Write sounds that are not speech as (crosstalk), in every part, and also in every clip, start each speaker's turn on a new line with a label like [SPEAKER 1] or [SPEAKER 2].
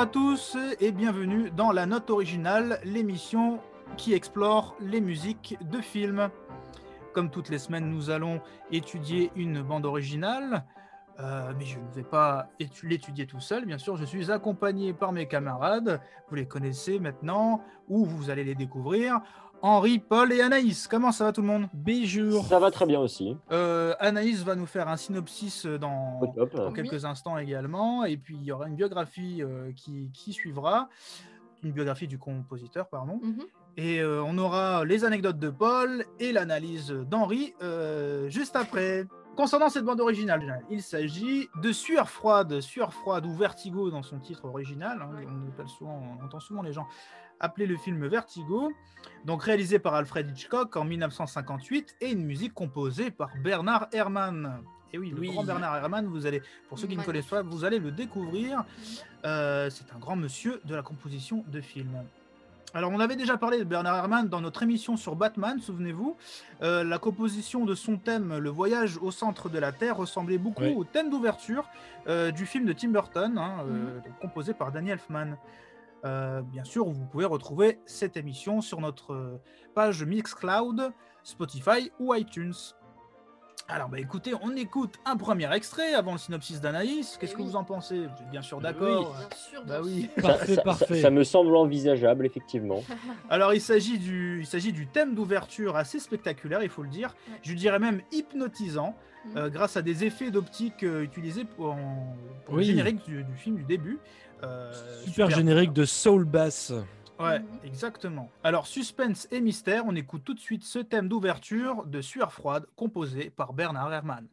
[SPEAKER 1] À tous et bienvenue dans La Note Originale, l'émission qui explore les musiques de films. Comme toutes les semaines, nous allons étudier une bande originale, euh, mais je ne vais pas étu- l'étudier tout seul. Bien sûr, je suis accompagné par mes camarades. Vous les connaissez maintenant ou vous allez les découvrir. Henri, Paul et Anaïs. Comment ça va tout le monde?
[SPEAKER 2] Bijou.
[SPEAKER 3] Ça va très bien aussi.
[SPEAKER 1] Euh, Anaïs va nous faire un synopsis dans,
[SPEAKER 3] top.
[SPEAKER 1] dans
[SPEAKER 2] Oui.
[SPEAKER 1] quelques instants également. Et puis il y aura une biographie euh, qui, qui suivra, une biographie du compositeur, pardon.
[SPEAKER 2] Mhm.
[SPEAKER 1] Et euh, on aura les anecdotes de Paul et l'analyse d'Henri euh, juste après. Concernant cette bande originale, il s'agit de Sueur froide, Sueur froide ou Vertigo dans son titre original. hein. On, appelle souvent, on entend souvent les gens appeler le film Vertigo, donc réalisé par Alfred Hitchcock en 1958 et une musique composée par Bernard Herrmann. Et oui, le
[SPEAKER 2] Oui.
[SPEAKER 1] grand Bernard Herrmann, vous allez, pour ceux qui ne connaissent pas, vous allez le découvrir. Euh, c'est un grand monsieur de la composition de films. Alors, on avait déjà parlé de Bernard Herrmann dans notre émission sur Batman, souvenez-vous. Euh, la composition de son thème, Le voyage au centre de la Terre, ressemblait beaucoup
[SPEAKER 2] Oui.
[SPEAKER 1] au thème d'ouverture euh, du film de Tim Burton, hein,
[SPEAKER 2] Mhm.
[SPEAKER 1] composé par Danny Elfman. Euh, bien sûr, vous pouvez retrouver cette émission sur notre euh, page Mixcloud, Spotify ou iTunes. Alors, bah écoutez, on écoute un premier extrait avant le synopsis d'Anaïs. Qu'est-ce
[SPEAKER 2] Eh
[SPEAKER 1] que
[SPEAKER 2] oui.
[SPEAKER 1] vous en pensez? Vous êtes bien sûr
[SPEAKER 2] Oui,
[SPEAKER 1] d'accord
[SPEAKER 2] bien sûr.
[SPEAKER 1] Bah oui.
[SPEAKER 2] sûr. Parfait,
[SPEAKER 3] ça,
[SPEAKER 2] parfait.
[SPEAKER 3] Ça, ça me semble envisageable, effectivement. (laughs)
[SPEAKER 1] Alors, il s'agit du, il s'agit du thème d'ouverture assez spectaculaire, il faut le dire.
[SPEAKER 2] Ouais.
[SPEAKER 1] Je dirais même hypnotisant,
[SPEAKER 2] Mhm.
[SPEAKER 1] euh, grâce à des effets d'optique euh, utilisés pour, en- pour
[SPEAKER 2] Oui.
[SPEAKER 1] le générique du, du film du début. Euh,
[SPEAKER 2] Super générique de Soul Bass.
[SPEAKER 1] Ouais,
[SPEAKER 2] Mhm.
[SPEAKER 1] exactement. Alors, suspense et mystère, on écoute tout de suite ce thème d'ouverture de Sueur froide, composé par Bernard Herrmann.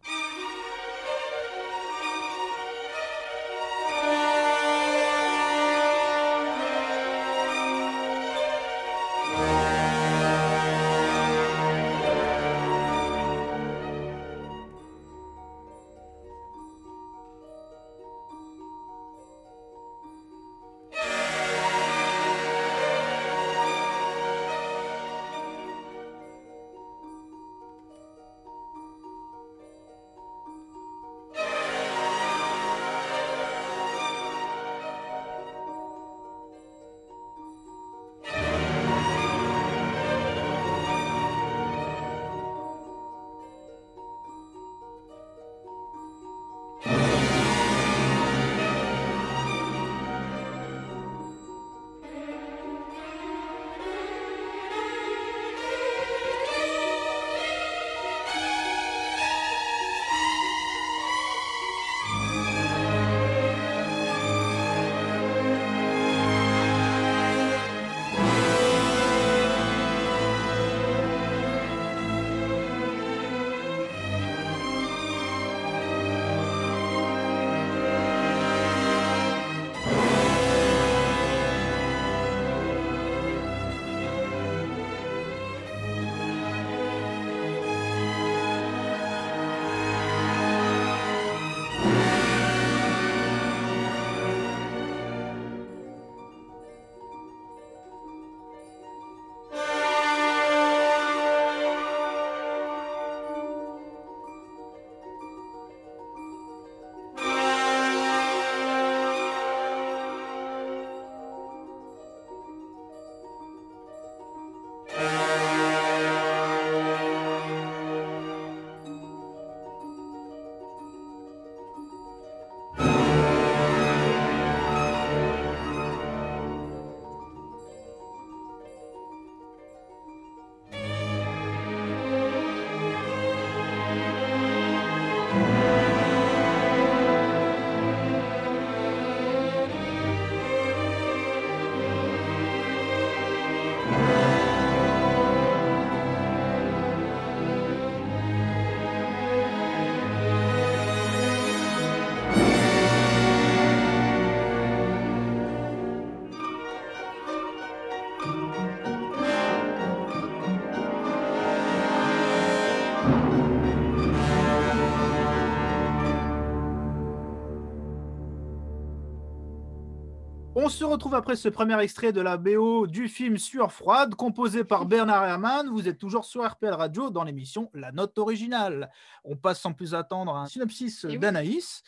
[SPEAKER 1] Se retrouve après ce premier extrait de la BO du film Sueur froide, composé par Bernard Herrmann. Vous êtes toujours sur RPL Radio dans l'émission La Note Originale. On passe sans plus attendre à un synopsis
[SPEAKER 2] Eh oui.
[SPEAKER 1] d'Anaïs.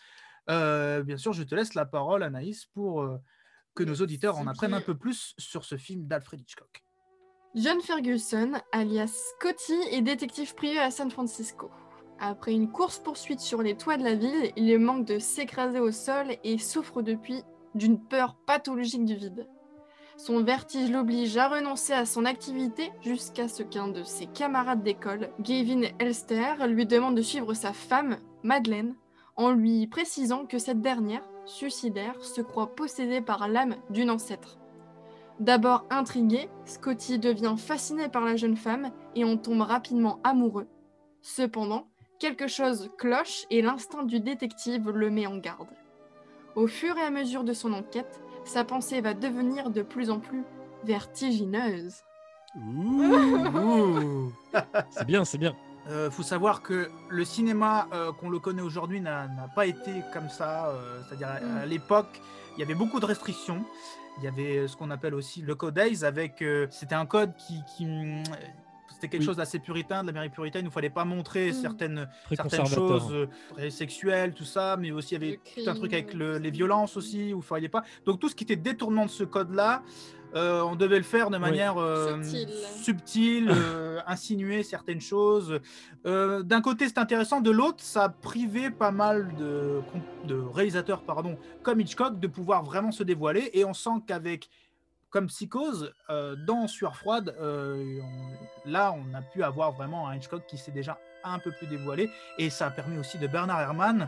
[SPEAKER 1] Euh, bien sûr, je te laisse la parole, Anaïs, pour euh, que nos auditeurs en apprennent un peu plus sur ce film d'Alfred Hitchcock.
[SPEAKER 4] John Ferguson, alias Scotty, est détective privé à San Francisco. Après une course-poursuite sur les toits de la ville, il manque de s'écraser au sol et souffre depuis d'une peur pathologique du vide. Son vertige l'oblige à renoncer à son activité jusqu'à ce qu'un de ses camarades d'école, Gavin Elster, lui demande de suivre sa femme, Madeleine, en lui précisant que cette dernière, suicidaire, se croit possédée par l'âme d'une ancêtre. D'abord intrigué, Scotty devient fasciné par la jeune femme et en tombe rapidement amoureux. Cependant, quelque chose cloche et l'instinct du détective le met en garde. Au fur et à mesure de son enquête, sa pensée va devenir de plus en plus vertigineuse.
[SPEAKER 1] Ouh. (laughs)
[SPEAKER 2] C'est bien, c'est bien.
[SPEAKER 1] Euh, faut savoir que le cinéma euh, qu'on le connaît aujourd'hui n'a pas été comme ça. euh, C'est-à-dire à,
[SPEAKER 4] Mm.
[SPEAKER 1] à l'époque, il y avait beaucoup de restrictions. Il y avait ce qu'on appelle aussi le code Hays avec. euh, C'était un code qui. qui, hum, c'était quelque
[SPEAKER 2] Oui.
[SPEAKER 1] chose d'assez puritain, de l'Amérique puritaine. Il ne fallait pas montrer
[SPEAKER 4] Mm.
[SPEAKER 1] certaines, certaines
[SPEAKER 2] conservateur.
[SPEAKER 1] choses euh, sexuelles, tout ça, mais aussi il y avait
[SPEAKER 4] Le
[SPEAKER 1] tout un truc avec le- les violences aussi, où il fallait pas. Donc tout ce qui était détournement de ce code-là, euh, on devait le faire de manière euh,
[SPEAKER 4] Subtile.
[SPEAKER 1] subtile, euh, (laughs) insinuer certaines choses. Euh, D'un côté, c'est intéressant, de l'autre, ça a privé pas mal de, de réalisateurs, pardon, comme Hitchcock, de pouvoir vraiment se dévoiler. Et on sent qu'avec comme Psychose, euh, dans Sueur froide, euh, on- là, on a pu avoir vraiment un Hitchcock qui s'est déjà un peu plus dévoilé. Et ça a permis aussi de Bernard Herrmann,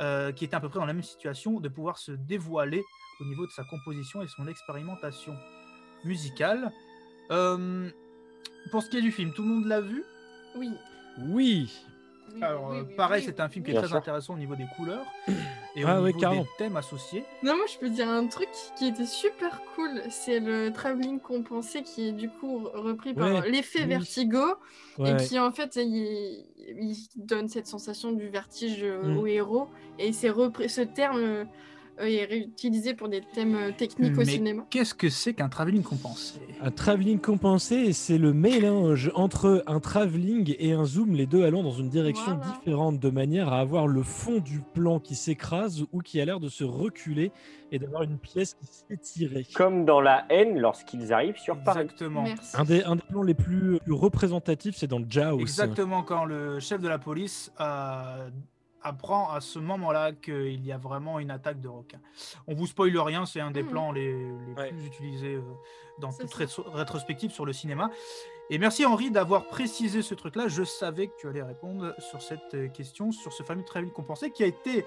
[SPEAKER 1] euh, qui était à peu près dans la même situation, de pouvoir se dévoiler au niveau de sa composition et son expérimentation musicale. Euh, pour ce qui est du film, tout le monde l'a vu?
[SPEAKER 4] Oui.
[SPEAKER 2] Oui.
[SPEAKER 4] Oui,
[SPEAKER 1] Alors,
[SPEAKER 4] oui,
[SPEAKER 1] euh,
[SPEAKER 4] oui,
[SPEAKER 1] pareil,
[SPEAKER 4] oui.
[SPEAKER 1] c'est un film qui est très
[SPEAKER 3] sûr.
[SPEAKER 1] intéressant au niveau des couleurs (clears throat) et
[SPEAKER 2] Ah
[SPEAKER 1] au
[SPEAKER 2] ouais,
[SPEAKER 1] niveau des thèmes associés.
[SPEAKER 4] Non, moi je peux dire un truc qui était super cool. C'est le travelling compensé qui est du coup repris par
[SPEAKER 2] Ouais,
[SPEAKER 4] l'effet
[SPEAKER 2] oui.
[SPEAKER 4] Vertigo et qui en fait il, il donne cette sensation du vertige euh,
[SPEAKER 2] Mm.
[SPEAKER 4] au héros. Et c'est repris, ce terme euh, est réutilisé pour des thèmes euh, techniques au
[SPEAKER 1] Mais
[SPEAKER 4] cinéma.
[SPEAKER 1] Qu'est-ce que c'est qu'un travelling compensé?
[SPEAKER 2] Un travelling compensé, c'est le mélange entre un travelling et un zoom, les deux allant dans une direction
[SPEAKER 4] Voilà.
[SPEAKER 2] différente, de manière à avoir le fond du plan qui s'écrase ou qui a l'air de se reculer et d'avoir une pièce qui s'étirait.
[SPEAKER 3] Comme dans la haine lorsqu'ils arrivent sur Paris.
[SPEAKER 1] Exactement.
[SPEAKER 2] Un des, un des plans les plus, plus représentatifs, c'est dans Jaws.
[SPEAKER 1] Exactement quand le chef de la police euh, apprend à ce moment-là qu'il y a vraiment une attaque de requins. On vous spoile rien, c'est un des
[SPEAKER 4] Mhm.
[SPEAKER 1] plans les, les
[SPEAKER 2] Ouais.
[SPEAKER 1] plus utilisés euh, dans toute rétro- rétrospective sur le cinéma. Et merci Henri d'avoir précisé ce truc-là. Je savais que tu allais répondre sur cette euh, question, sur ce fameux travelling compensé qui a été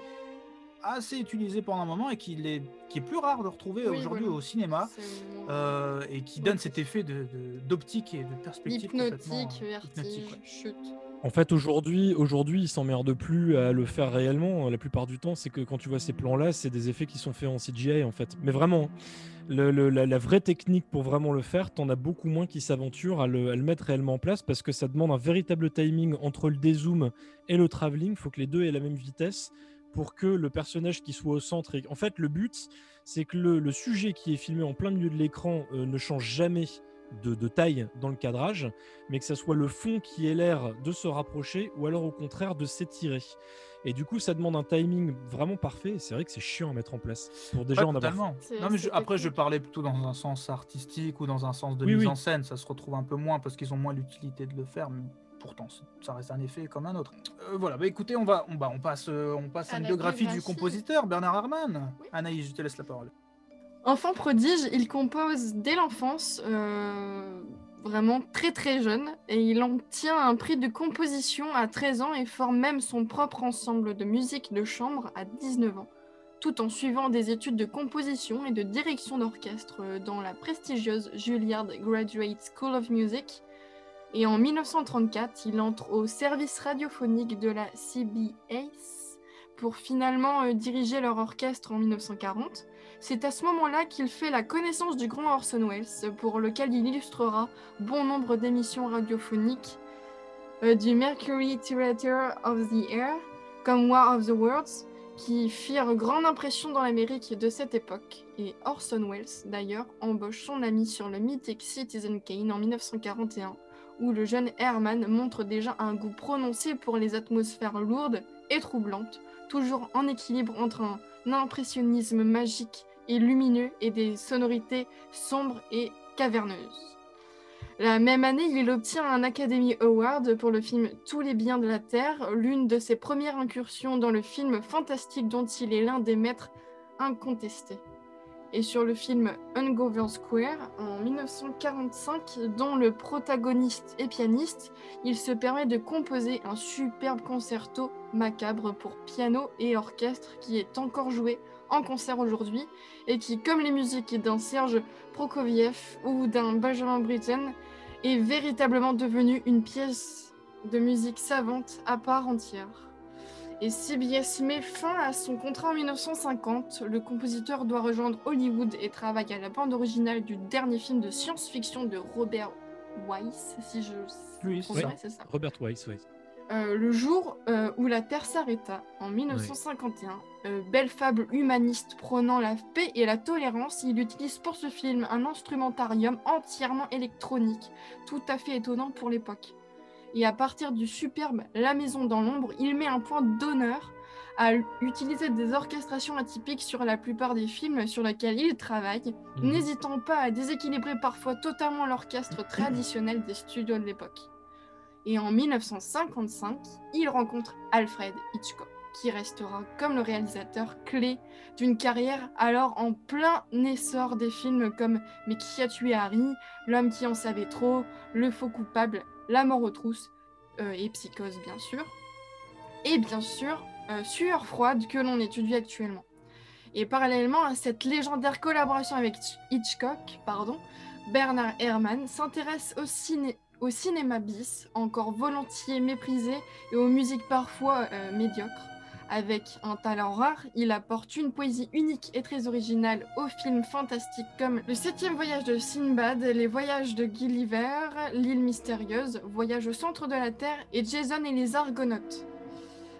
[SPEAKER 1] assez utilisé pendant un moment et qui est, qui est plus rare de retrouver
[SPEAKER 4] Oui,
[SPEAKER 1] aujourd'hui
[SPEAKER 4] voilà.
[SPEAKER 1] au cinéma. Euh, et qui donne cet effet de- de- d'optique et de perspective
[SPEAKER 4] hypnotique, vertige,
[SPEAKER 1] hypnotique, ouais.
[SPEAKER 4] chute.
[SPEAKER 2] En fait, aujourd'hui, aujourd'hui, ils s'emmerdent plus à le faire réellement. La plupart du temps, c'est que quand tu vois ces plans-là, c'est des effets qui sont faits en CGI, en fait. Mais vraiment, le- la, vraie technique pour vraiment le faire, t'en as beaucoup moins qui s'aventurent à le, mettre réellement en place parce que ça demande un véritable timing entre le dézoom et le travelling. Il faut que les deux aient la même vitesse pour que le personnage qui soit au centre. En fait, le but, c'est que le, le sujet qui est filmé en plein milieu de l'écran euh, ne change jamais de, de taille dans le cadrage, mais que ça soit le fond qui ait l'air de se rapprocher ou alors au contraire de s'étirer. Et du coup, ça demande un timing vraiment parfait. et C'est vrai que c'est chiant à mettre en place pour déjà
[SPEAKER 1] Ouais,
[SPEAKER 2] en avoir.
[SPEAKER 1] Non, mais je- après, je parlais plutôt dans un sens artistique ou dans un sens de
[SPEAKER 2] Oui,
[SPEAKER 1] mise
[SPEAKER 2] oui.
[SPEAKER 1] en scène. Ça se retrouve un peu moins parce qu'ils ont moins l'utilité de le faire. Mais pourtant, ça reste un effet comme un autre. Euh, voilà, bah écoutez, on, va, on, bah, on passe, euh, on passe à, une
[SPEAKER 4] la
[SPEAKER 1] biographie du compositeur, Bernard Herrmann.
[SPEAKER 4] Oui.
[SPEAKER 1] Anaïs, je te laisse la parole.
[SPEAKER 4] Enfant prodige, il compose dès l'enfance, euh, vraiment très très jeune, et il obtient un prix de composition à 13 ans et forme même son propre ensemble de musique de chambre à 19 ans, tout en suivant des études de composition et de direction d'orchestre dans la prestigieuse Juilliard Graduate School of Music. Et en 1934, il entre au service radiophonique de la CBS pour finalement euh, diriger leur orchestre en 1940. C'est à ce moment-là qu'il fait la connaissance du grand Orson Welles, pour lequel il illustrera bon nombre d'émissions radiophoniques euh, du Mercury Theatre of the Air, comme War of the Worlds, qui firent grande impression dans l'Amérique de cette époque. Et Orson Welles, d'ailleurs, embauche son ami sur le mythique Citizen Kane en 1941, où le jeune Herman montre déjà un goût prononcé pour les atmosphères lourdes et troublantes, toujours en équilibre entre un impressionnisme magique et lumineux et des sonorités sombres et caverneuses. La même année, il obtient un Academy Award pour le film Tous les biens de la Terre, l'une de ses premières incursions dans le film fantastique dont il est l'un des maîtres incontestés. Et sur le film Ungovern Square en 1945, dont le protagoniste est pianiste, il se permet de composer un superbe concerto macabre pour piano et orchestre qui est encore joué en concert aujourd'hui et qui, comme les musiques d'un Serge Prokofiev ou d'un Benjamin Britten, est véritablement devenu une pièce de musique savante à part entière. Et CBS met fin à son contrat en 1950. Le compositeur doit rejoindre Hollywood et travaille à la bande originale du dernier film de science-fiction de Robert Weiss, si je
[SPEAKER 1] Oui, c'est ça.
[SPEAKER 4] c'est ça.
[SPEAKER 2] Robert Weiss, oui.
[SPEAKER 4] Euh, le jour euh, où la Terre s'arrêta, en 1951, euh, belle fable humaniste prônant la paix et la tolérance, il utilise pour ce film un instrumentarium entièrement électronique, tout à fait étonnant pour l'époque. Et à partir du superbe La Maison dans l'ombre, il met un point d'honneur à utiliser des orchestrations atypiques sur la plupart des films sur lesquels il travaille,
[SPEAKER 2] Mhm.
[SPEAKER 4] n'hésitant pas à déséquilibrer parfois totalement l'orchestre traditionnel des studios de l'époque. Et en 1955, il rencontre Alfred Hitchcock, qui restera comme le réalisateur clé d'une carrière alors en plein essor des films comme Mais qui a tué Harry, L'homme qui en savait trop, Le faux coupable, La mort aux trousses euh, et Psychose bien sûr. Et bien sûr, euh, Sueur froide que l'on étudie actuellement. Et parallèlement à cette légendaire collaboration avec Hitch- Hitchcock, pardon, Bernard Herrmann s'intéresse au, ciné- au cinéma bis, encore volontiers méprisé, et aux musiques parfois euh, médiocres. Avec un talent rare, il apporte une poésie unique et très originale aux films fantastiques comme Le septième voyage de Sinbad, Les voyages de Gulliver, L'île mystérieuse, Voyage au centre de la Terre et Jason et les Argonautes.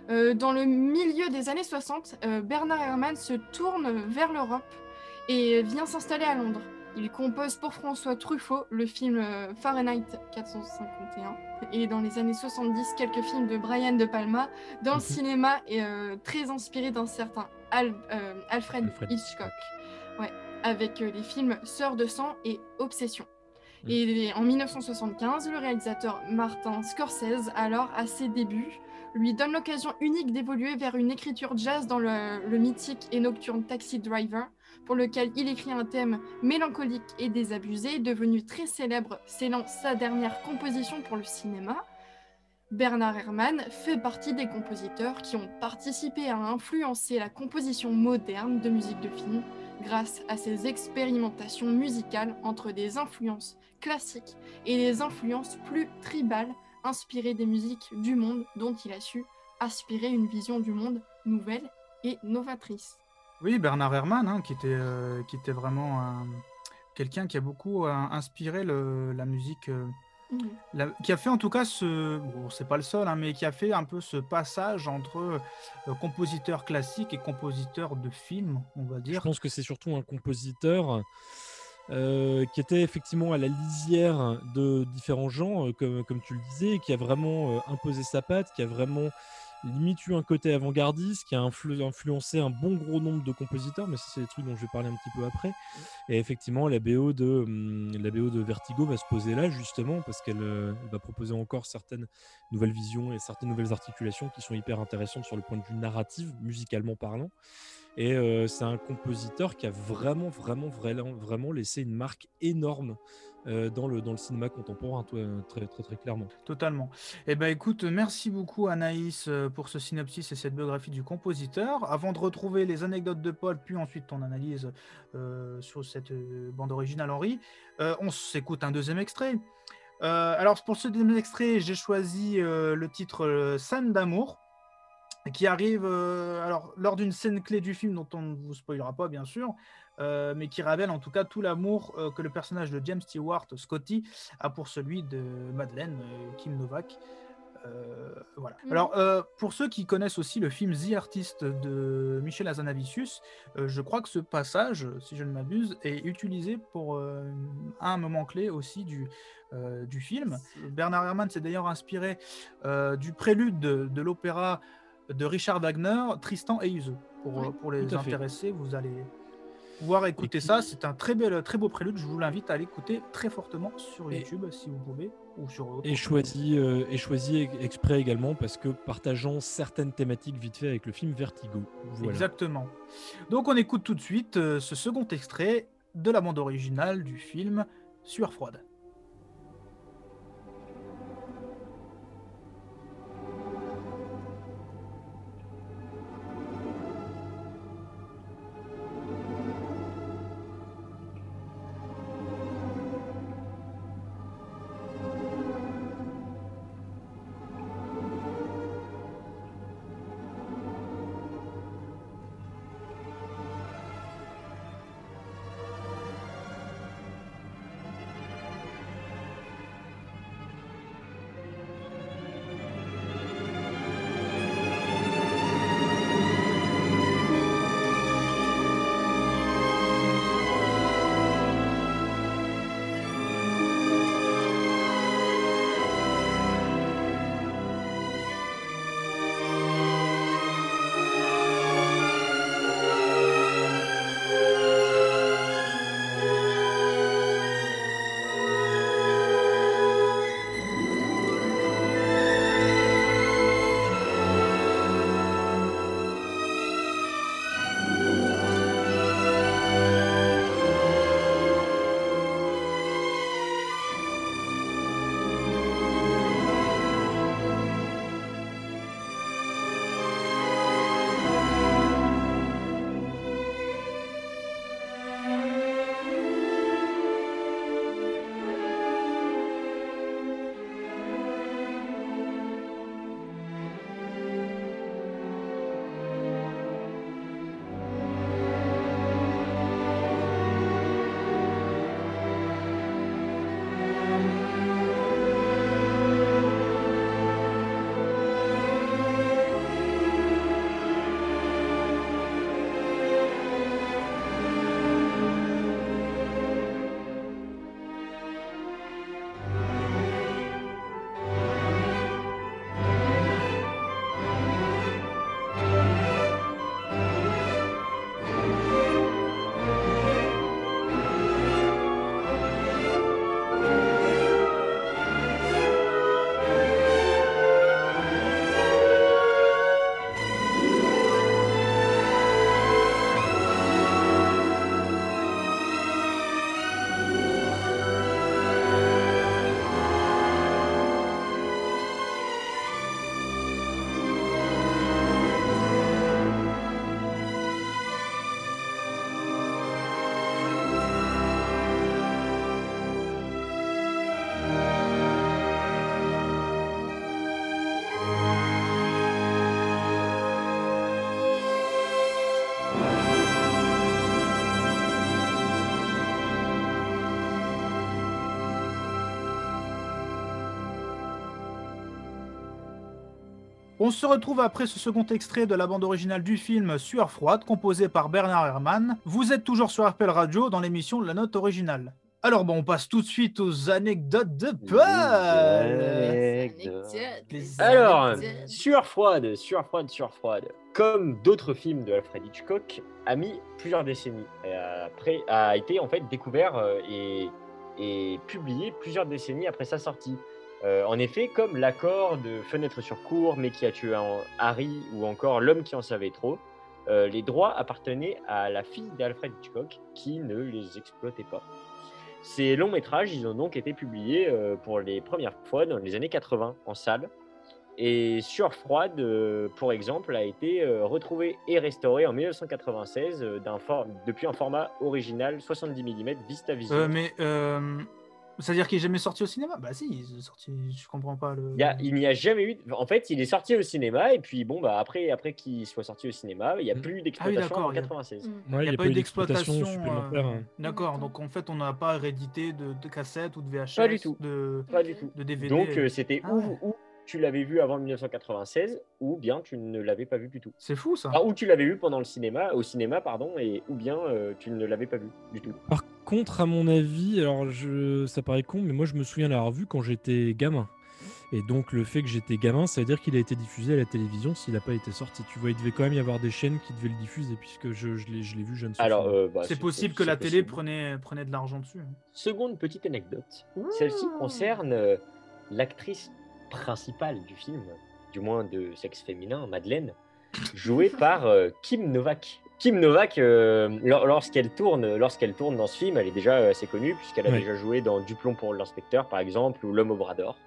[SPEAKER 4] Euh, dans le milieu des années 60, euh, Bernard Herrmann se tourne vers l'Europe et vient s'installer à Londres. Il compose pour François Truffaut le film euh, Fahrenheit 451 et dans les années 70 quelques films de Brian De Palma dans le
[SPEAKER 2] Mhm.
[SPEAKER 4] cinéma et euh, très inspiré d'un certain Al- euh, Alfred,
[SPEAKER 2] Alfred
[SPEAKER 4] Hitchcock. Ouais, avec euh, les films Sœurs de sang et Obsession.
[SPEAKER 2] Mhm.
[SPEAKER 4] Et en 1975, le réalisateur Martin Scorsese, alors à ses débuts, lui donne l'occasion unique d'évoluer vers une écriture jazz dans le, le mythique et nocturne Taxi Driver, pour lequel il écrit un thème mélancolique et désabusé, devenu très célèbre, scellant sa dernière composition pour le cinéma. Bernard Herrmann fait partie des compositeurs qui ont participé à influencer la composition moderne de musique de film grâce à ses expérimentations musicales entre des influences classiques et des influences plus tribales inspirées des musiques du monde dont il a su aspirer une vision du monde nouvelle et novatrice.
[SPEAKER 1] Oui, Bernard Herrmann, hein, qui, était, euh, qui était vraiment un- quelqu'un qui a beaucoup euh, inspiré le- la musique, euh,
[SPEAKER 4] Mhm.
[SPEAKER 1] la- qui a fait en tout cas ce, bon, c'est pas le seul, hein, mais qui a fait un peu ce passage entre euh, compositeur classique et compositeur de film, on va
[SPEAKER 2] Je
[SPEAKER 1] dire.
[SPEAKER 2] pense que c'est surtout un compositeur euh, qui était effectivement à la lisière de différents genres, euh, comme, comme tu le disais, qui a vraiment euh, imposé sa patte, qui a vraiment limite eu un côté avant-gardiste, qui a influ- influencé un bon gros nombre de compositeurs, mais ça c'est des trucs dont je vais parler un petit peu après. Et effectivement, la BO de, hum, la BO de Vertigo va se poser là justement parce qu'elle euh, va proposer encore certaines nouvelles visions et certaines nouvelles articulations qui sont hyper intéressantes sur le point de vue narratif, musicalement parlant. Et c'est un compositeur qui a vraiment, vraiment, vraiment, laissé une marque énorme dans, le, cinéma contemporain, très, très, très clairement.
[SPEAKER 1] Totalement. Eh ben écoute, merci beaucoup Anaïs pour ce synopsis et cette biographie du compositeur. Avant de retrouver les anecdotes de Paul, puis ensuite ton analyse sur cette bande originale Henri, on s'écoute un deuxième extrait. Alors pour ce deuxième extrait, j'ai choisi le titre Scène d'amour qui arrive euh, alors lors d'une scène clé du film dont on ne vous spoilera pas bien sûr, euh, mais qui révèle en tout cas tout l'amour euh, que le personnage de James Stewart, Scotty, a pour celui de Madeleine, Kim Novak. Voilà.
[SPEAKER 4] Mhm.
[SPEAKER 1] Alors, pour ceux qui connaissent aussi le film The Artist de Michel Hazanavicius, euh, je crois que ce passage, si je ne m'abuse, est utilisé pour un moment clé aussi du, du film. Bernard Herrmann s'est d'ailleurs inspiré du prélude de, de l'opéra de Richard Wagner, Tristan et Iseult. Pour,
[SPEAKER 4] Oui,
[SPEAKER 1] pour les intéressés, vous allez, pouvoir écouter ça. C'est un très, bel, très beau prélude. Je vous l'invite à l'écouter très fortement sur
[SPEAKER 2] Et-
[SPEAKER 1] YouTube si vous pouvez ou sur autre.
[SPEAKER 2] Et choisi, euh, et choisi ex- exprès également parce que partageant certaines thématiques vite fait avec le film Vertigo. Voilà.
[SPEAKER 1] Exactement. Donc on écoute tout de suite euh, ce second extrait de la bande originale du film Sueur froide. On se retrouve après ce second extrait de la bande originale du film Sueur froide, composé par Bernard Herrmann. Vous êtes toujours sur RPL Radio dans l'émission La Note Originale. Alors bon, on passe tout de suite aux anecdotes de Paul.
[SPEAKER 3] Alors. Sueur froide, Sueur froide, Sueur froide. Comme d'autres films de Alfred Hitchcock, a mis plusieurs décennies. Et après, a été en fait découvert euh, et, et publié plusieurs décennies après sa sortie. Euh, en effet, comme l'accord de Fenêtre sur cour, mais qui a tué Harry, ou encore L'homme qui en savait trop, euh, les droits appartenaient à la fille d'Alfred Hitchcock, qui ne les exploitait pas. Ces longs métrages, ils ont donc été publiés euh, pour les premières fois dans les années 80 en salle. Et Sueur froide, pour exemple, a été retrouvé et restauré en 1996 euh, d'un for- depuis un format original 70 mm VistaVision.
[SPEAKER 1] Euh, mais c'est-à-dire qu'il est jamais sorti au cinéma? Bah si, il est sorti. Je comprends pas le.
[SPEAKER 3] Il, a- n'y a jamais eu. En fait, il est sorti au cinéma et puis bon, bah après, après qu'il soit sorti au cinéma, il n'y a
[SPEAKER 2] Mm.
[SPEAKER 3] plus
[SPEAKER 1] Ah oui,
[SPEAKER 3] d'exploitation
[SPEAKER 1] d'accord,
[SPEAKER 3] en
[SPEAKER 1] il y a-
[SPEAKER 3] 96.
[SPEAKER 4] Mm.
[SPEAKER 2] Ouais,
[SPEAKER 1] Il n'y a, pas eu d'exploitation
[SPEAKER 2] supplémentaire.
[SPEAKER 1] euh,
[SPEAKER 2] hein.
[SPEAKER 1] D'accord, donc en fait, on n'a pas réédité de, de cassettes ou de VHS,
[SPEAKER 3] Pas du tout.
[SPEAKER 1] De,
[SPEAKER 3] Pas du tout.
[SPEAKER 1] de DVD.
[SPEAKER 3] Donc euh, c'était
[SPEAKER 1] Ah
[SPEAKER 3] ou tu l'avais vu avant 1996 ou bien tu ne l'avais pas vu du tout.
[SPEAKER 1] C'est fou ça.
[SPEAKER 3] Ah, ou tu l'avais vu pendant le cinéma, au cinéma, pardon, et ou bien euh, tu ne l'avais pas vu du tout.
[SPEAKER 2] Par contre, à mon avis, alors je, ça paraît con, mais moi je me souviens l'avoir vu quand j'étais gamin. Et donc le fait que j'étais gamin, ça veut dire qu'il a été diffusé à la télévision s'il n'a pas été sorti. Tu vois, il devait quand même y avoir des chaînes qui devaient le diffuser puisque je, je l'ai je vu jeune.
[SPEAKER 3] Alors, euh, bah,
[SPEAKER 1] c'est possible que la télé prenait de l'argent dessus. hein.
[SPEAKER 3] Seconde petite anecdote. Celle-ci concerne euh, l'actrice principale du film, du moins de sexe féminin, Madeleine, jouée (laughs) par euh, Kim Novak. Kim Novak, euh, lor- lorsqu'elle tourne, lorsqu'elle tourne dans ce film, elle est déjà euh, assez connue puisqu'elle a déjà joué dans Duplon pour l'inspecteur, par exemple, ou L'homme au bras d'or.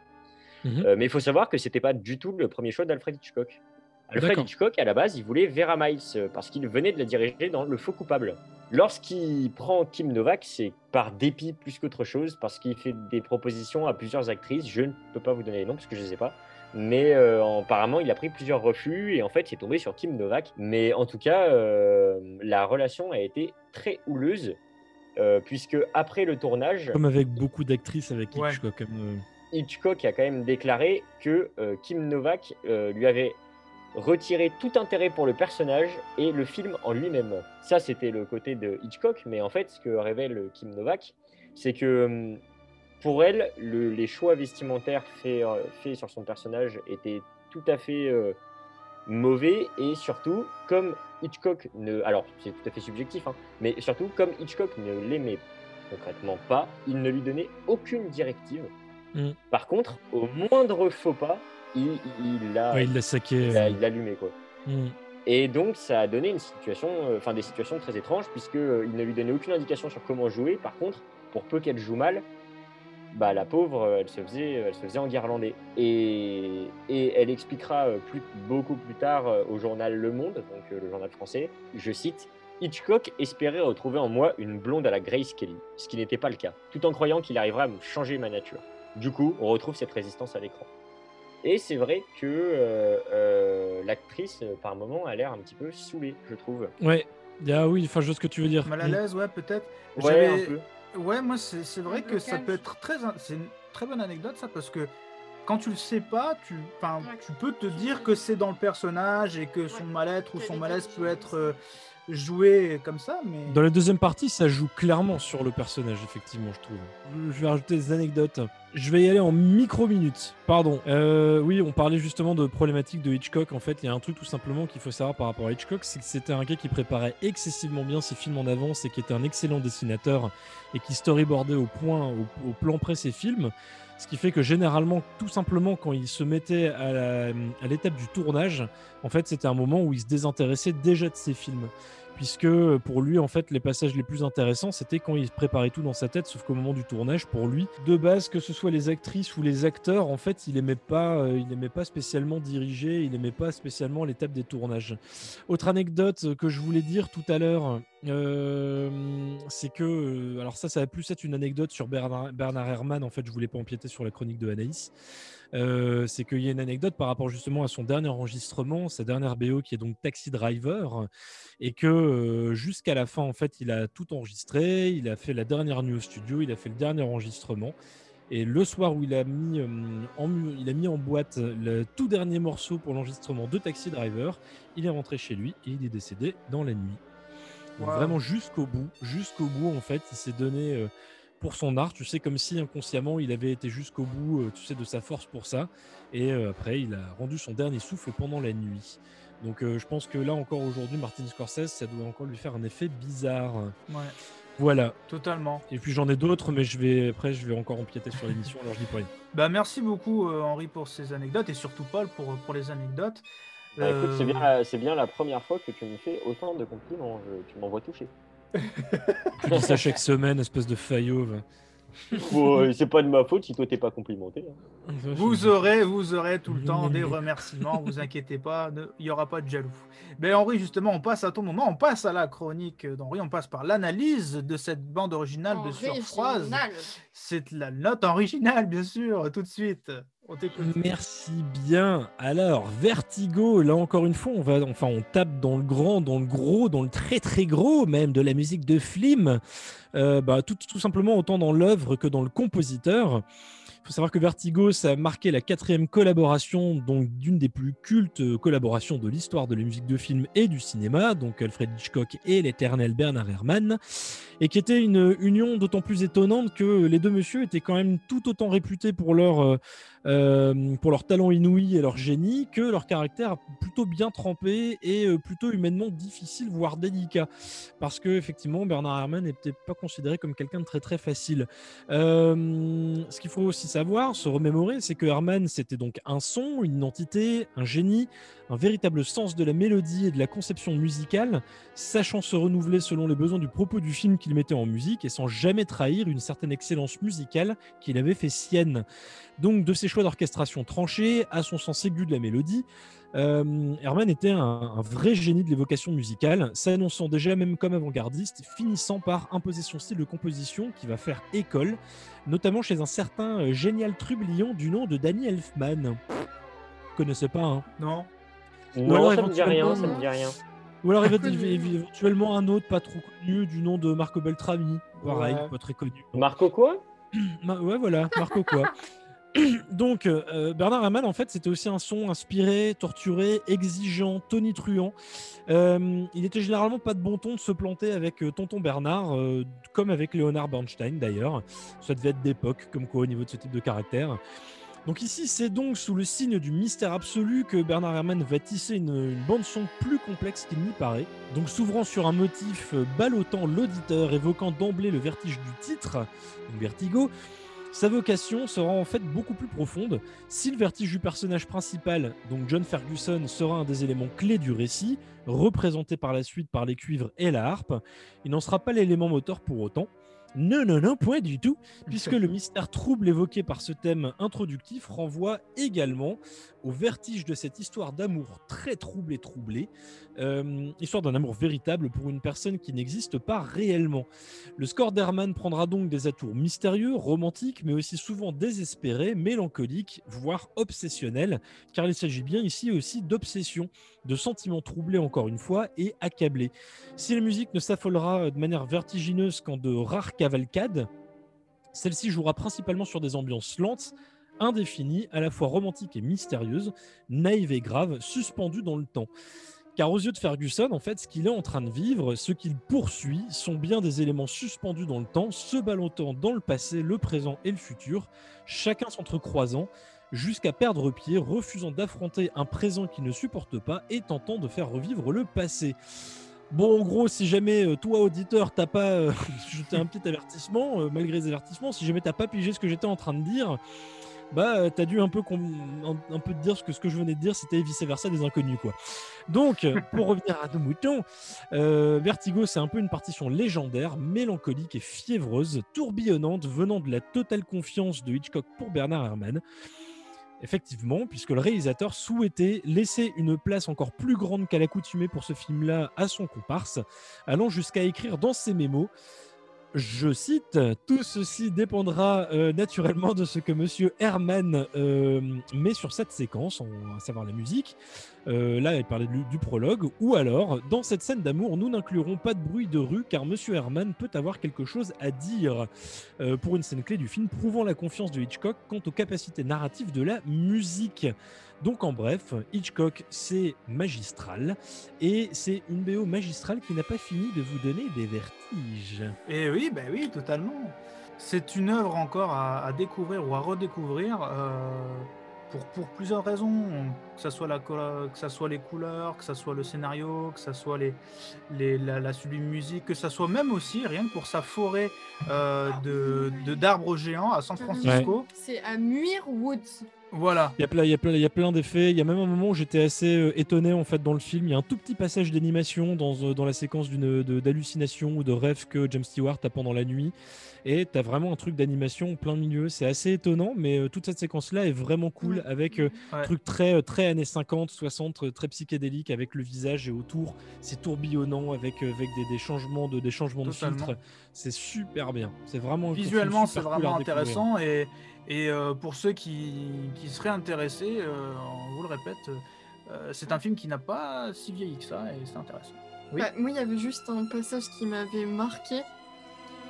[SPEAKER 2] Mhm.
[SPEAKER 3] Euh, mais il faut savoir que c'était pas du tout le premier choix d'Alfred Hitchcock. Alfred. Hitchcock, à la base, il voulait Vera Miles parce qu'il venait de la diriger dans Le Faux Coupable. Lorsqu'il prend Kim Novak, c'est par dépit plus qu'autre chose parce qu'il fait des propositions à plusieurs actrices. Je ne peux pas vous donner les noms parce que je ne ai pas. Mais euh, apparemment, il a pris plusieurs refus et en fait, il est tombé sur Kim Novak. Mais en tout cas, euh, la relation a été très houleuse euh, puisque après le tournage,
[SPEAKER 2] Comme avec beaucoup d'actrices avec
[SPEAKER 1] Ouais.
[SPEAKER 2] Hitchcock. comme, euh,
[SPEAKER 3] Hitchcock a quand même déclaré que euh, Kim Novak euh, lui avait retiré tout intérêt pour le personnage et le film en lui-même. Ça, c'était le côté de Hitchcock, mais en fait, ce que révèle Kim Novak, c'est que hum, pour elle, le- les choix vestimentaires faits euh, faits sur son personnage étaient tout à fait euh, mauvais et surtout, comme Hitchcock ne... Alors, c'est tout à fait subjectif, hein, mais surtout, comme Hitchcock ne l'aimait concrètement pas, il ne lui donnait aucune directive.
[SPEAKER 2] Mm.
[SPEAKER 3] Par contre, au moindre faux pas, il, il l'a
[SPEAKER 2] ouais, il l'a saqué.
[SPEAKER 3] il a-
[SPEAKER 2] euh,
[SPEAKER 3] quoi.
[SPEAKER 2] mhm.
[SPEAKER 3] Et donc, ça a donné une situation, euh, enfin des situations très étranges, puisque euh, il ne lui donnait aucune indication sur comment jouer. Par contre, pour peu qu'elle joue mal, bah la pauvre, euh, elle se faisait, elle se faisait enguirlander. Et, et elle expliquera euh, plus, beaucoup plus tard euh, au journal Le Monde, donc euh, le journal français, je cite. Hitchcock espérait retrouver en moi une blonde à la Grace Kelly, ce qui n'était pas le cas, tout en croyant qu'il arriverait à me changer ma nature. Du coup, on retrouve cette résistance à l'écran. Et c'est vrai que euh, euh, l'actrice, euh, par moment, a l'air un petit peu saoulée, je trouve.
[SPEAKER 2] Ouais. Ah oui, enfin, je vois ce que tu veux dire.
[SPEAKER 1] Mal à l'aise, ouais, peut-être.
[SPEAKER 3] Ouais,
[SPEAKER 1] J'avais-
[SPEAKER 3] un peu.
[SPEAKER 1] Ouais, moi, c'est vrai que ça peut être très. C'est une très bonne anecdote, ça, parce que quand tu le sais pas, tu, enfin,
[SPEAKER 4] Ouais.
[SPEAKER 1] tu peux te dire que c'est dans le personnage et que son
[SPEAKER 4] Ouais.
[SPEAKER 1] mal-être ou son malaise peut être euh, joué comme ça, mais.
[SPEAKER 2] Dans la deuxième partie, ça joue clairement sur le personnage, effectivement, je trouve. Je- Je vais rajouter des anecdotes. Je vais y aller en micro-minutes. Pardon. Euh, oui, on parlait justement de problématiques de Hitchcock. En fait, il y a un truc tout simplement qu'il faut savoir par rapport à Hitchcock, c'est que c'était un gars qui préparait excessivement bien ses films en avance et qui était un excellent dessinateur et qui storyboardait au point, au, au plan près ses films. Ce qui fait que généralement, tout simplement, quand il se mettait à l'étape du tournage, en fait, c'était un moment où il se désintéressait déjà de ses films puisque pour lui, en fait, les passages les plus intéressants, c'était quand il préparait tout dans sa tête, sauf qu'au moment du tournage, pour lui, de base, que ce soit les actrices ou les acteurs, en fait, il aimait pas, euh, pas spécialement diriger, il aimait pas spécialement l'étape des tournages. Autre anecdote que je voulais dire tout à l'heure, c'est que, alors ça, ça va plus être une anecdote sur Bernard, Herrmann, en fait, je voulais pas empiéter sur la chronique de Anaïs. C'est qu'il y a une anecdote par rapport justement à son dernier enregistrement, sa dernière BO qui est donc Taxi Driver, et que jusqu'à la fin, en fait, il a tout enregistré, il a fait la dernière nuit au studio, il a fait le dernier enregistrement. Et le soir où il a mis, il a mis en boîte le tout dernier morceau pour l'enregistrement de Taxi Driver, il est rentré chez lui et il est décédé dans la nuit.
[SPEAKER 1] Wow.
[SPEAKER 2] Vraiment jusqu'au bout, jusqu'au bout en fait, il s'est donné euh, pour son art, tu sais, comme si inconsciemment il avait été jusqu'au bout, euh, tu sais, de sa force pour ça. Et euh, après, il a rendu son dernier souffle pendant la nuit. Donc je pense que là encore aujourd'hui, Martin Scorsese, ça doit encore lui faire un effet bizarre.
[SPEAKER 1] Ouais,
[SPEAKER 2] Voilà.
[SPEAKER 1] totalement.
[SPEAKER 2] Et puis j'en ai d'autres, mais je vais après, je vais encore empiéter sur l'émission, alors je dis pas rien.
[SPEAKER 1] Bah, merci beaucoup, euh, Henri, pour ces anecdotes et surtout Paul pour, pour les anecdotes.
[SPEAKER 3] Bah, écoute, c'est
[SPEAKER 1] Euh,
[SPEAKER 3] bien, la- c'est bien la première fois que tu me fais autant de compliments. Je- tu m'envoies toucher. (laughs)
[SPEAKER 2] Tu dis ça chaque semaine, espèce de faillot.
[SPEAKER 3] Bon, euh, c'est pas de ma faute si toi t'es pas complimenté. hein.
[SPEAKER 1] Vous aurez, vous aurez tout le temps des (laughs) remerciements, vous inquiétez pas, ne- il n'y aura pas de jaloux. Mais Henri, justement, on passe à ton moment, on passe à la chronique d'Henri, on passe par l'analyse de cette bande originale de Surfroise.
[SPEAKER 4] Original.
[SPEAKER 1] C'est la note originale, bien sûr, tout de suite.
[SPEAKER 2] Merci bien. Alors, Vertigo, là encore une fois, on va, enfin, on tape dans le grand, dans le gros, dans le très très gros même de la musique de film. Euh, bah, tout, simplement autant dans l'œuvre que dans le compositeur. Il faut savoir que Vertigo, ça a marqué la quatrième collaboration, donc d'une des plus cultes collaborations de l'histoire de la musique de film et du cinéma, donc Alfred Hitchcock et l'éternel Bernard Herrmann, et qui était une union d'autant plus étonnante que les deux messieurs étaient quand même tout autant réputés pour leur euh, euh, pour leur talent inouï et leur génie que leur caractère plutôt bien trempé et euh, plutôt humainement difficile, voire délicat. Parce que effectivement, Bernard Herrmann n'était pas considéré comme quelqu'un de très très facile. Euh, ce qu'il faut aussi savoir, se remémorer, c'est que Herrmann c'était donc un son, une identité, un génie, un véritable sens de la mélodie et de la conception musicale, sachant se renouveler selon les besoins du propos du film qu'il mettait en musique et sans jamais trahir une certaine excellence musicale qu'il avait fait sienne. Donc de ses choix d'orchestration tranchés à son sens aigu de la mélodie, euh, Herman était un, vrai génie de l'évocation musicale, s'annonçant déjà même comme avant-gardiste, finissant par imposer son style de composition qui va faire école, notamment chez un certain euh, génial trublion du nom de Danny Elfman. Vous connaissez pas, hein?
[SPEAKER 1] Non.
[SPEAKER 3] Non, alors, ça me dit rien, ça me dit rien.
[SPEAKER 2] Ou alors éventuellement un autre pas trop connu du nom de Marco Beltrami, pareil,
[SPEAKER 3] Ouais.
[SPEAKER 2] pas très connu.
[SPEAKER 3] Marco quoi? (clears throat)
[SPEAKER 2] Ouais, voilà, Marco quoi. (clears throat) Donc, euh, Bernard Herrmann, en fait, c'était aussi un son inspiré, torturé, exigeant, tonitruant. Euh, il était généralement pas de bon ton de se planter avec euh, Tonton Bernard, euh, comme avec Leonard Bernstein d'ailleurs. Ça devait être d'époque, comme quoi, au niveau de ce type de caractère. Donc ici, c'est donc sous le signe du mystère absolu que Bernard Herrmann va tisser une, bande-son plus complexe qu'il n'y paraît. Donc s'ouvrant sur un motif euh, ballottant l'auditeur, évoquant d'emblée le vertige du titre, donc Vertigo, sa vocation sera en fait beaucoup plus profonde. Si le vertige du personnage principal, donc John Ferguson, sera un des éléments clés du récit, représenté par la suite par les cuivres et la harpe, il n'en sera pas l'élément moteur pour autant. Non, non, non, point du tout, (laughs) puisque le mystère trouble évoqué par ce thème introductif renvoie également au vertige de cette histoire d'amour très trouble et troublée, euh, histoire d'un amour véritable pour une personne qui n'existe pas réellement. Le score d'Herman prendra donc des atours mystérieux, romantiques, mais aussi souvent désespérés, mélancoliques, voire obsessionnels, car il s'agit bien ici aussi d'obsession, de sentiments troublés encore une fois et accablés. Si la musique ne s'affolera de manière vertigineuse qu'en de rares cavalcades, celle-ci jouera principalement sur des ambiances lentes, indéfinies, à la fois romantiques et mystérieuses, naïves et graves, suspendues dans le temps. Car aux yeux de Ferguson, en fait, ce qu'il est en train de vivre, ce qu'il poursuit, sont bien des éléments suspendus dans le temps, se ballottant dans le passé, le présent et le futur, chacun s'entrecroisant, jusqu'à perdre pied, refusant d'affronter un présent qu'il ne supporte pas et tentant de faire revivre le passé. Bon, en gros, si jamais euh, toi, auditeur, t'as pas euh, (laughs) jeté un petit avertissement, euh, malgré les avertissements, si jamais t'as pas pigé ce que j'étais en train de dire, bah, euh, t'as dû un peu, com- un, un peu te dire ce que ce que je venais de dire, c'était vice versa des inconnus, quoi. Donc, euh, (laughs) pour revenir à nos moutons, euh, Vertigo, c'est un peu une partition légendaire, mélancolique et fiévreuse, tourbillonnante, venant de la totale confiance de Hitchcock pour Bernard Herrmann. Effectivement, puisque le réalisateur souhaitait laisser une place encore plus grande qu'à l'accoutumée pour ce film-là à son comparse, allant jusqu'à écrire dans ses mémos je cite, tout ceci dépendra euh, naturellement de ce que Monsieur Herman euh, met sur cette séquence, en- à savoir la musique. Euh, là, il parlait du, prologue. Ou alors, dans cette scène d'amour, nous n'inclurons pas de bruit de rue car Monsieur Herman peut avoir quelque chose à dire euh, pour une scène clé du film, prouvant la confiance de Hitchcock quant aux capacités narratives de la musique. Donc, en bref, Hitchcock, c'est magistral et c'est une BO magistrale qui n'a pas fini de vous donner des vertiges.
[SPEAKER 1] Et oui, bah oui, totalement. C'est une œuvre encore à, à découvrir ou à redécouvrir euh, pour, pour plusieurs raisons. Que ce soit, la, colo- que ça soit les couleurs, que ce soit le scénario, que ce soit les, les- la, la sublime musique, que ce soit même aussi rien que pour sa forêt euh, de de- d'arbres géants à San Francisco.
[SPEAKER 4] C'est à Muir Woods.
[SPEAKER 1] Voilà.
[SPEAKER 2] Il y a plein, il y a plein, il y a plein d'effets. Il y a même un moment où j'étais assez euh, étonné en fait dans le film. Il y a un tout petit passage d'animation dans, euh, dans la séquence d'une de- d'hallucination ou de rêve que James Stewart a pendant la nuit. Et t'as vraiment un truc d'animation plein milieu. C'est assez étonnant, mais euh, toute cette séquence-là est vraiment cool
[SPEAKER 4] Ouais.
[SPEAKER 2] avec euh,
[SPEAKER 1] Ouais.
[SPEAKER 2] truc très euh, très années 50, 60, euh, très psychédélique avec le visage et autour c'est tourbillonnant avec avec des, des changements de des changements de
[SPEAKER 1] Totalement.
[SPEAKER 2] filtre. C'est super bien. C'est vraiment un
[SPEAKER 1] Visuellement, c'est
[SPEAKER 2] cool
[SPEAKER 1] vraiment intéressant. Et, et euh, pour ceux qui, qui seraient intéressés, euh, on vous le répète, euh, c'est un film qui n'a pas si vieilli que ça et c'est intéressant. Oui.
[SPEAKER 4] Bah, moi, il y avait juste un passage qui m'avait marqué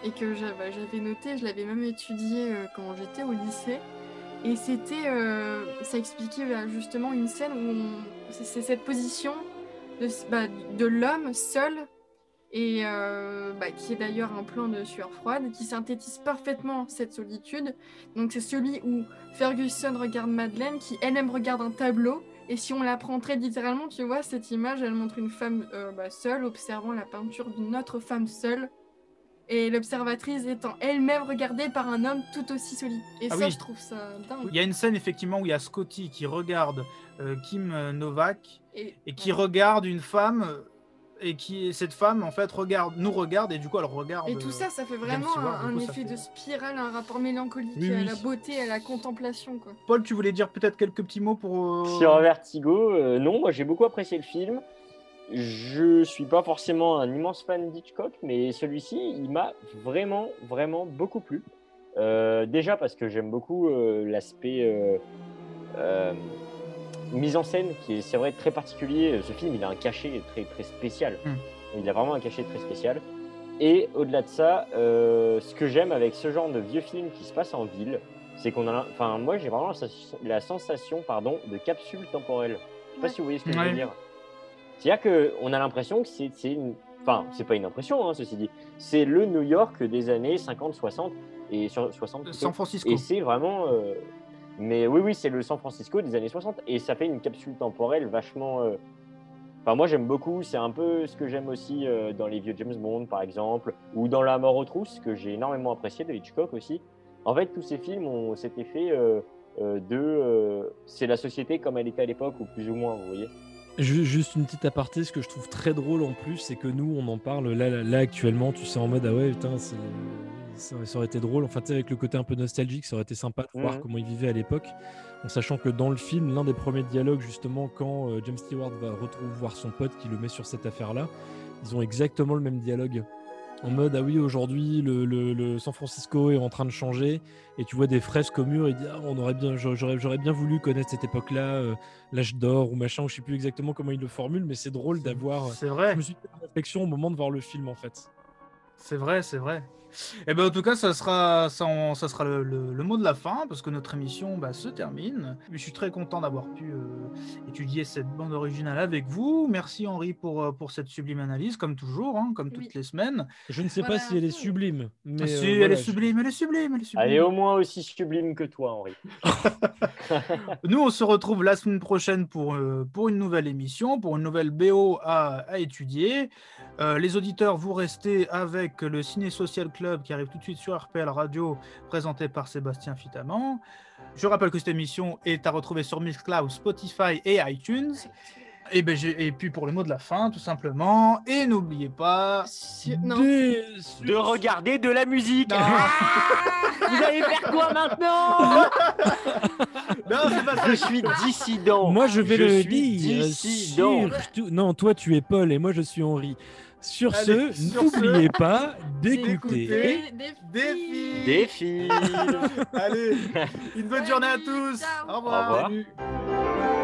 [SPEAKER 4] et que bah, j'avais noté, je l'avais même étudié euh, quand j'étais au lycée. Et c'était, euh, ça expliquait bah, justement une scène où c'est cette position de, bah, l'homme seul et euh, qui est d'ailleurs un plan de sueur froide, qui synthétise parfaitement cette solitude. Donc c'est celui où Ferguson regarde Madeleine, qui elle-même regarde un tableau, et si on la prend très littéralement, tu vois, cette image, elle montre une femme seule, observant la peinture d'une autre femme seule, et l'observatrice étant elle-même regardée par un homme tout aussi solide. Et
[SPEAKER 1] Ah
[SPEAKER 4] ça,
[SPEAKER 1] oui.
[SPEAKER 4] je trouve ça dingue.
[SPEAKER 1] Il y a une scène effectivement où il y a Scotty qui regarde euh, Kim Novak
[SPEAKER 4] Et,
[SPEAKER 1] et qui
[SPEAKER 4] ouais.
[SPEAKER 1] regarde une femme euh, et qui cette femme en fait regarde nous regarde et du coup elle regarde
[SPEAKER 4] Et tout
[SPEAKER 1] euh,
[SPEAKER 4] ça, ça fait vraiment
[SPEAKER 1] Stewart,
[SPEAKER 4] un,
[SPEAKER 1] coup,
[SPEAKER 4] effet
[SPEAKER 1] fait-
[SPEAKER 4] de spirale, un rapport mélancolique
[SPEAKER 1] Oui,
[SPEAKER 4] à la beauté, à la contemplation, quoi.
[SPEAKER 1] Paul tu voulais dire peut-être quelques petits mots pour euh,
[SPEAKER 3] Sur Vertigo, euh, non, moi j'ai beaucoup apprécié le film. Je suis pas forcément un immense fan d'Hitchcock, mais celui-ci, il m'a vraiment, vraiment beaucoup plu. Euh, déjà parce que j'aime beaucoup euh, l'aspect euh, mise en scène, qui est, c'est vrai, très particulier. Ce film, il a un cachet très, très spécial.
[SPEAKER 1] Mm.
[SPEAKER 3] Il a vraiment un cachet très spécial. Et au-delà de ça, ce que j'aime avec ce genre de vieux film qui se passe en ville, c'est qu'on a, enfin, moi j'ai vraiment la sens- la sensation, pardon, de capsule temporelle. Je sais pas
[SPEAKER 4] Ouais.
[SPEAKER 3] si vous voyez ce que je veux dire. C'est-à-dire qu'on a l'impression que c'est une. Enfin, c'est pas une impression, hein, ceci dit. C'est le New York des années 50, 60 et sur 60. plutôt.
[SPEAKER 1] San Francisco
[SPEAKER 3] Et c'est vraiment. euh, Mais oui, oui, c'est le San Francisco des années 60 et ça fait une capsule temporelle vachement. euh, Enfin, moi j'aime beaucoup. C'est un peu ce que j'aime aussi euh, dans les vieux James Bond, par exemple, ou dans La mort aux trousses, que j'ai énormément apprécié de Hitchcock aussi. En fait, tous ces films ont cet effet euh, euh, de. euh, c'est la société comme elle était à l'époque, ou plus ou moins, vous voyez.
[SPEAKER 2] Ju- Juste une petite aparté, ce que je trouve très drôle en plus, c'est que nous, on en parle là, là, là, actuellement, tu sais, en mode ah ouais, putain, c'est- ça, aurait été drôle. Enfin, tu sais, avec le côté un peu nostalgique, ça aurait été sympa de voir
[SPEAKER 3] Mhm.
[SPEAKER 2] comment ils vivaient à l'époque. En sachant que dans le film, l'un des premiers dialogues, justement, quand euh, James Stewart va retrouver voir son pote qui le met sur cette affaire-là, ils ont exactement le même dialogue. En mode ah oui, aujourd'hui, le, le- le San Francisco est en train de changer, et tu vois des fresques au mur, et dit ah, on aurait bien, j'aurais, j'aurais bien voulu connaître cette époque-là. euh, l'âge d'or ou machin, ou je sais plus exactement comment il le formule, mais c'est drôle d'avoir.
[SPEAKER 1] c'est vrai
[SPEAKER 2] Je me suis fait réflexion au moment de voir le film en fait.
[SPEAKER 1] C'est vrai, c'est vrai. Et ben en tout cas, ça sera, ça, en- ça sera le, le- le mot de la fin parce que notre émission bah, se termine. Mais je suis très content d'avoir pu euh, étudier cette bande originale avec vous. Merci Henri pour, euh, pour cette sublime analyse, comme toujours, hein, comme toutes
[SPEAKER 4] Oui.
[SPEAKER 1] les semaines.
[SPEAKER 2] Je ne sais
[SPEAKER 4] Voilà,
[SPEAKER 2] pas si elle est sublime, mais
[SPEAKER 1] si,
[SPEAKER 2] euh,
[SPEAKER 1] elle
[SPEAKER 2] voilà,
[SPEAKER 1] est
[SPEAKER 2] je-
[SPEAKER 1] sublime, elle est sublime, elle est sublime.
[SPEAKER 3] Elle est au moins aussi sublime que toi, Henri. (laughs)
[SPEAKER 1] Nous, on se retrouve la semaine prochaine pour, euh, pour une nouvelle émission, pour une nouvelle BO à, à étudier. Euh, les auditeurs, vous restez avec le Ciné Social Club qui arrive tout de suite sur RPL Radio, présenté par Sébastien Fitaman. Je rappelle que cette émission est à retrouver sur Mixcloud, Spotify et iTunes. Et, ben, et puis pour le mot de la fin, tout simplement. Et n'oubliez pas.
[SPEAKER 3] De regarder de la musique. (laughs) Vous allez faire quoi maintenant (laughs)
[SPEAKER 1] Non, c'est pas ça.
[SPEAKER 3] Je suis dissident.
[SPEAKER 2] Moi je vais
[SPEAKER 3] Je
[SPEAKER 2] le
[SPEAKER 3] suis
[SPEAKER 2] dire.
[SPEAKER 3] dissident.
[SPEAKER 2] Non, toi tu es Paul et moi je suis Henri. Sur
[SPEAKER 1] Allez,
[SPEAKER 2] ce, n'oubliez pas d'écouter.
[SPEAKER 1] d'écouter.
[SPEAKER 4] Des,
[SPEAKER 1] Des
[SPEAKER 4] filles.
[SPEAKER 3] Des filles.
[SPEAKER 1] Allez, une bonne journée à tous.
[SPEAKER 4] Ciao.
[SPEAKER 1] Au revoir.
[SPEAKER 3] Au revoir.